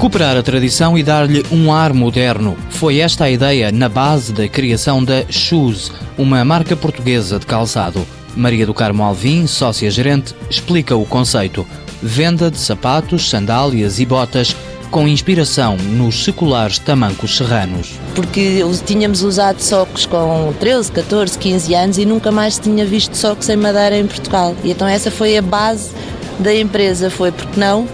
Recuperar a tradição e dar-lhe um ar moderno. Foi esta a ideia na base da criação da Shoes, uma marca portuguesa de calçado. Maria do Carmo Alvim, sócia-gerente, explica o conceito. Venda de sapatos, sandálias e botas com inspiração nos seculares tamancos serranos. Porque tínhamos usado socos com 13, 14, 15 anos e nunca mais tinha visto socos em madeira em Portugal. E então essa foi a base da empresa, foi porque não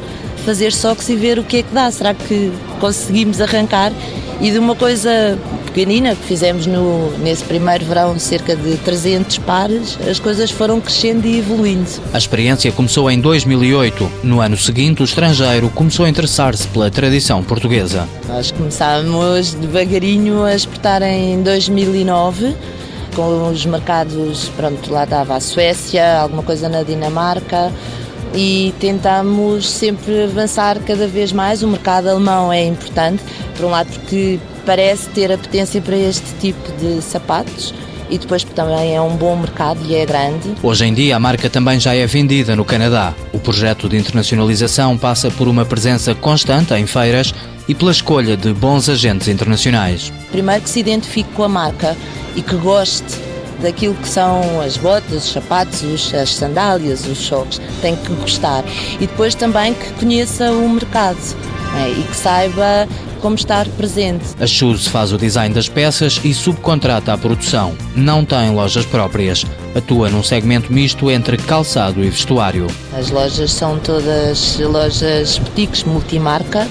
fazer socos e ver o que é que dá. Será que conseguimos arrancar? E de uma coisa pequenina que fizemos no, nesse primeiro verão, cerca de 300 pares, as coisas foram crescendo e evoluindo. A experiência começou em 2008. No ano seguinte, o estrangeiro começou a interessar-se pela tradição portuguesa. Nós começámos devagarinho a exportar em 2009 com os mercados, pronto, lá estava a Suécia, alguma coisa na Dinamarca, e tentamos sempre avançar cada vez mais. O mercado alemão é importante, por um lado porque parece ter a potência para este tipo de sapatos e depois também é um bom mercado e é grande. Hoje em dia a marca também já é vendida no Canadá. O projeto de internacionalização passa por uma presença constante em feiras e pela escolha de bons agentes internacionais. Primeiro que se identifique com a marca e que goste daquilo que são as botas, os sapatos, as sandálias, os socos. Tem que gostar. E depois também que conheça o mercado é, e que saiba como estar presente. A Shoes faz o design das peças e subcontrata a produção. Não tem lojas próprias. Atua num segmento misto entre calçado e vestuário. As lojas são todas lojas boutiques multimarca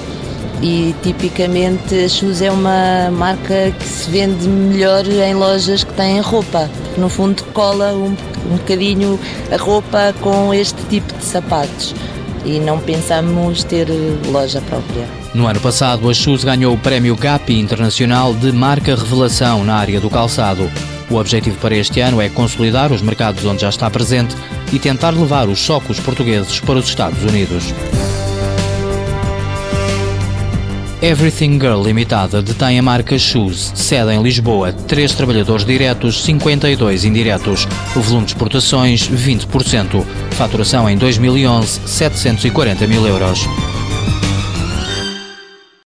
e tipicamente a Shoes é uma marca que se vende melhor em lojas que têm roupa, no fundo cola um, um bocadinho a roupa com este tipo de sapatos e não pensamos ter loja própria. No ano passado, a Shoes ganhou o prémio GAP Internacional de Marca Revelação na área do calçado. O objetivo para este ano é consolidar os mercados onde já está presente e tentar levar os socos portugueses para os Estados Unidos. Everything Girl Limitada detém a marca Shoes, sede em Lisboa, 3 trabalhadores diretos, 52 indiretos. O volume de exportações, 20%. Faturação em 2011, 740 mil euros.